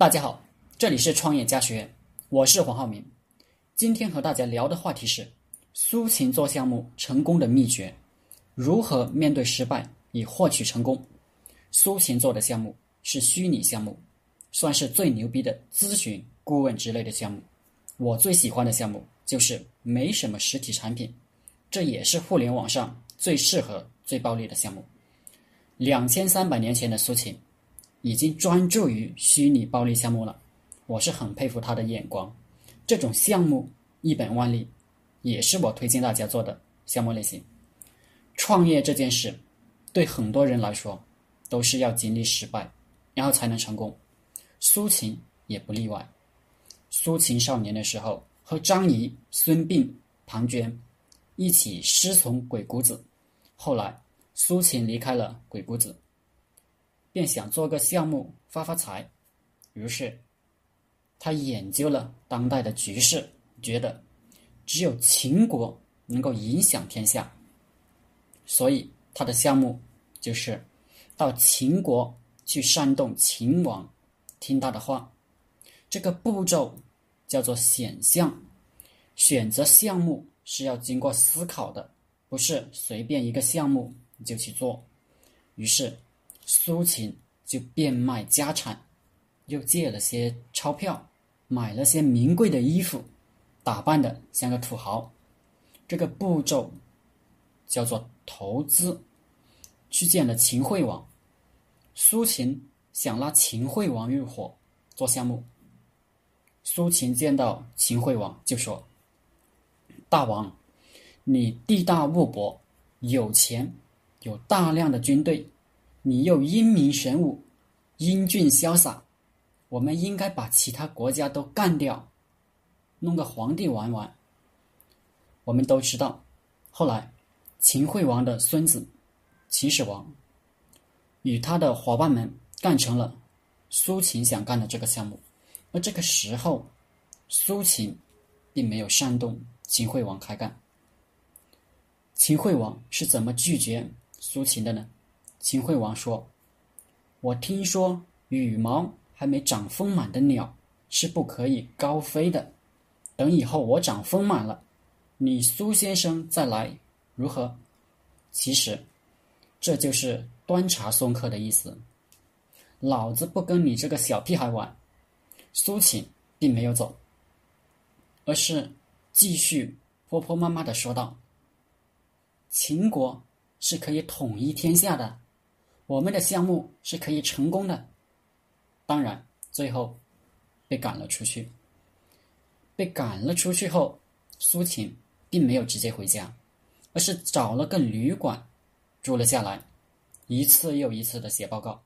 大家好，这里是创业家学院，我是黄浩明。今天和大家聊的话题是苏秦做项目成功的秘诀，如何面对失败以获取成功。苏秦做的项目是虚拟项目，算是最牛逼的咨询顾问之类的项目。我最喜欢的项目就是没什么实体产品，这也是互联网上最适合、最暴利的项目。两千三百年前的苏秦。已经专注于虚拟暴利项目了，我是很佩服他的眼光。这种项目一本万利，也是我推荐大家做的项目类型。创业这件事，对很多人来说，都是要经历失败，然后才能成功。苏秦也不例外。苏秦少年的时候，和张仪、孙膑、庞涓一起师从鬼谷子，后来苏秦离开了鬼谷子。便想做个项目发发财，于是他研究了当代的局势，觉得只有秦国能够影响天下，所以他的项目就是到秦国去煽动秦王听他的话。这个步骤叫做选项，选择项目是要经过思考的，不是随便一个项目就去做。于是。苏秦就变卖家产，又借了些钞票，买了些名贵的衣服，打扮的像个土豪。这个步骤叫做投资。去见了秦惠王，苏秦想拉秦惠王入伙做项目。苏秦见到秦惠王就说：“大王，你地大物博，有钱，有大量的军队。”你又英明神武，英俊潇洒，我们应该把其他国家都干掉，弄个皇帝玩玩。我们都知道，后来秦惠王的孙子秦始皇与他的伙伴们干成了苏秦想干的这个项目，而这个时候，苏秦并没有煽动秦惠王开干。秦惠王是怎么拒绝苏秦的呢？秦惠王说：“我听说羽毛还没长丰满的鸟是不可以高飞的。等以后我长丰满了，你苏先生再来，如何？”其实，这就是端茶送客的意思。老子不跟你这个小屁孩玩。苏秦并没有走，而是继续婆婆妈妈的说道：“秦国是可以统一天下的。”我们的项目是可以成功的，当然最后被赶了出去。被赶了出去后，苏秦并没有直接回家，而是找了个旅馆住了下来，一次又一次的写报告、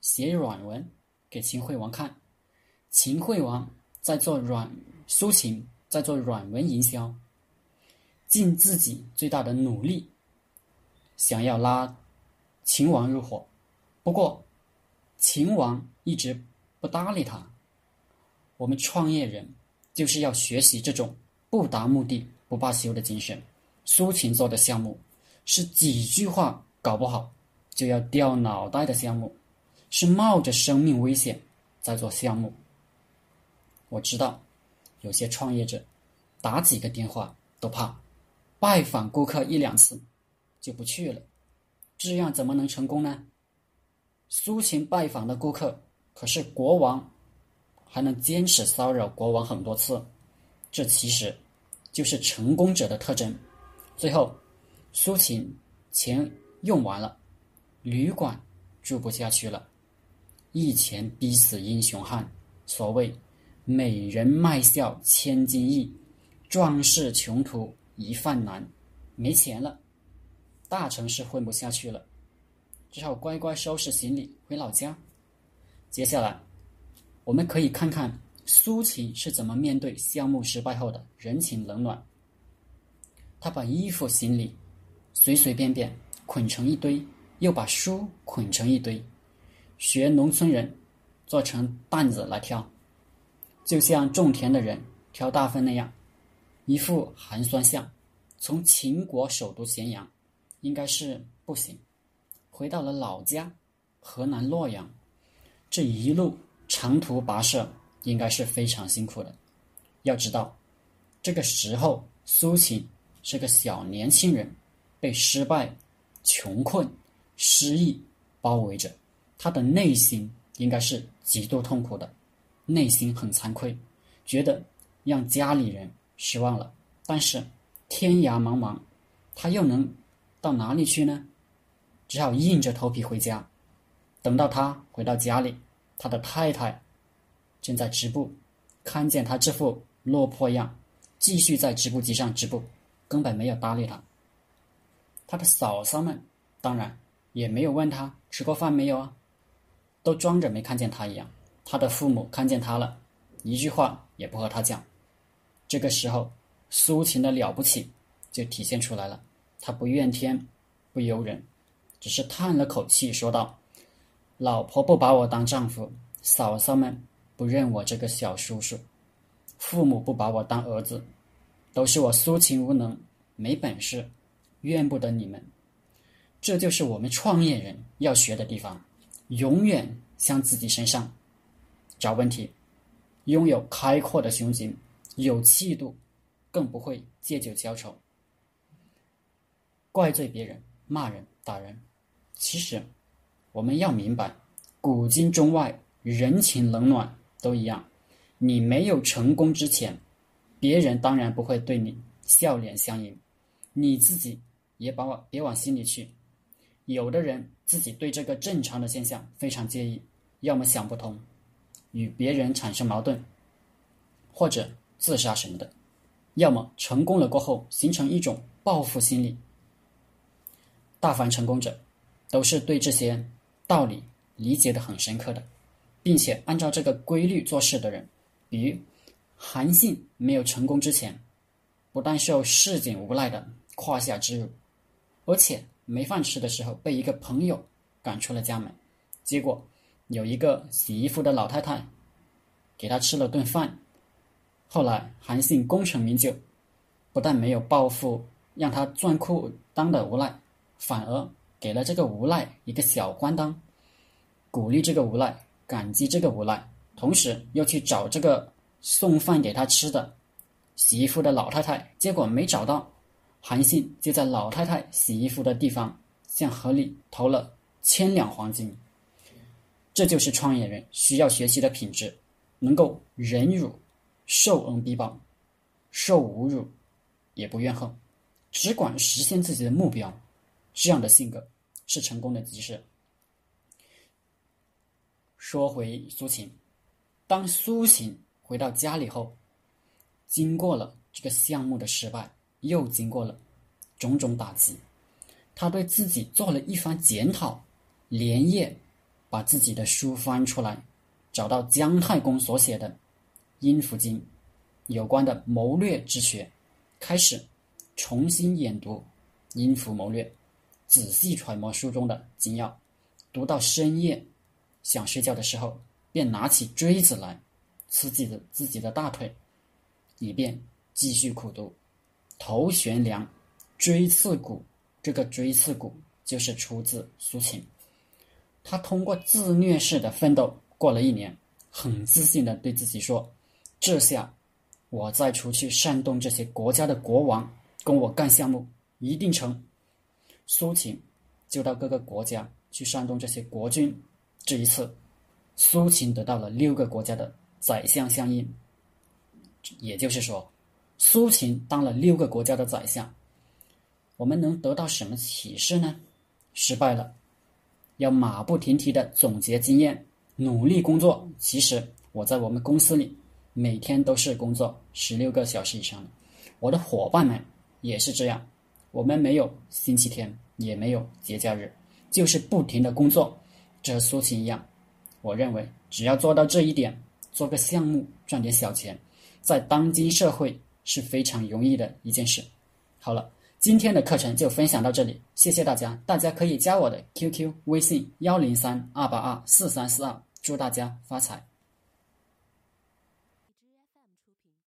写软文给秦惠王看。秦惠王在做软，苏秦在做软文营销，尽自己最大的努力，想要拉。秦王入伙，不过秦王一直不搭理他。我们创业人就是要学习这种不达目的不罢休的精神。苏秦做的项目是几句话搞不好就要掉脑袋的项目，是冒着生命危险在做项目。我知道有些创业者打几个电话都怕，拜访顾客一两次就不去了。这样怎么能成功呢？苏秦拜访的顾客可是国王，还能坚持骚扰国王很多次，这其实就是成功者的特征。最后，苏秦钱用完了，旅馆住不下去了，一钱逼死英雄汉。所谓“美人卖笑千金易，壮士穷途一饭难”，没钱了。大城市混不下去了，只好乖乖收拾行李回老家。接下来，我们可以看看苏秦是怎么面对项目失败后的人情冷暖。他把衣服行李随随便便捆成一堆，又把书捆成一堆，学农村人做成担子来挑，就像种田的人挑大粪那样，一副寒酸相。从秦国首都咸阳。应该是不行，回到了老家，河南洛阳。这一路长途跋涉应该是非常辛苦的。要知道，这个时候苏秦是个小年轻人，被失败、穷困、失意包围着，他的内心应该是极度痛苦的，内心很惭愧，觉得让家里人失望了。但是天涯茫茫，他又能到哪里去呢？只好硬着头皮回家。等到他回到家里，他的太太正在织布，看见他这副。落魄样，继续在织布机上织布，根本没有搭理他。他的嫂嫂们当然也没有问他吃过饭没有啊，都装着没看见他一样。他的父母看见他了，一句话也不和他讲。这个时候，苏秦的了不起就体现出来了。他不怨天，不尤人，只是叹了口气，说道：“老婆不把我当丈夫，嫂嫂们不认我这个小叔叔。”父母不把我当儿子，都是我苏秦无能，没本事，怨不得你们。这就是我们创业人要学的地方，永远向自己身上找问题，拥有开阔的胸襟，有气度，更不会借酒浇愁，怪罪别人、骂人、打人。其实，我们要明白，古今中外，人情冷暖都一样。你没有成功之前，别人当然不会对你笑脸相迎，你自己也把我别往心里去。有的人自己对这个正常的现象非常介意，要么想不通，与别人产生矛盾，或者自杀什么的；要么成功了过后形成一种报复心理。大凡成功者，都是对这些道理理解的很深刻的，并且按照这个规律做事的人。比如，韩信没有成功之前，不但受市井无赖的胯下之辱，而且没饭吃的时候被一个朋友赶出了家门。结果有一个洗衣服的老太太给他吃了顿饭。后来韩信功成名就，不但没有报复让他钻裤裆的无赖，反而给了这个无赖一个小官当，鼓励这个无赖，感激这个无赖。同时又去找这个送饭给他吃的洗衣服的老太太，结果没找到，韩信就在老太太洗衣服的地方向河里投了千两黄金。这就是创业人需要学习的品质，能够忍辱、受恩必报、受侮辱也不怨恨，只管实现自己的目标。这样的性格是成功的基石。说回苏秦。当苏秦回到家里后，经过了这个项目的失败，又经过了种种打击，他对自己做了一番检讨，连夜把自己的书翻出来，找到姜太公所写的《阴符经》有关的谋略之学，开始重新研读《阴符谋略》，仔细揣摩书中的精要，读到深夜想睡觉的时候。便拿起锥子来刺自己的自己的大腿，以便继续苦读。头悬梁，锥刺股。这个锥刺股就是出自苏秦。他通过自虐式的奋斗过了一年，很自信的对自己说：“这下我再出去煽动这些国家的国王跟我干项目，一定成。”苏秦就到各个国家去煽动这些国君。这一次。苏秦得到了六个国家的宰相相应，也就是说，苏秦当了六个国家的宰相。我们能得到什么启示呢？失败了，要马不停蹄的总结经验，努力工作。其实我在我们公司里每天都是工作十六个小时以上的，我的伙伴们也是这样。我们没有星期天，也没有节假日，就是不停的工作，这和苏秦一样。我认为，只要做到这一点，做个项目赚点小钱，在当今社会是非常容易的一件事。好了，今天的课程就分享到这里，谢谢大家。大家可以加我的 QQ 微信幺零三二八二四三四二，祝大家发财。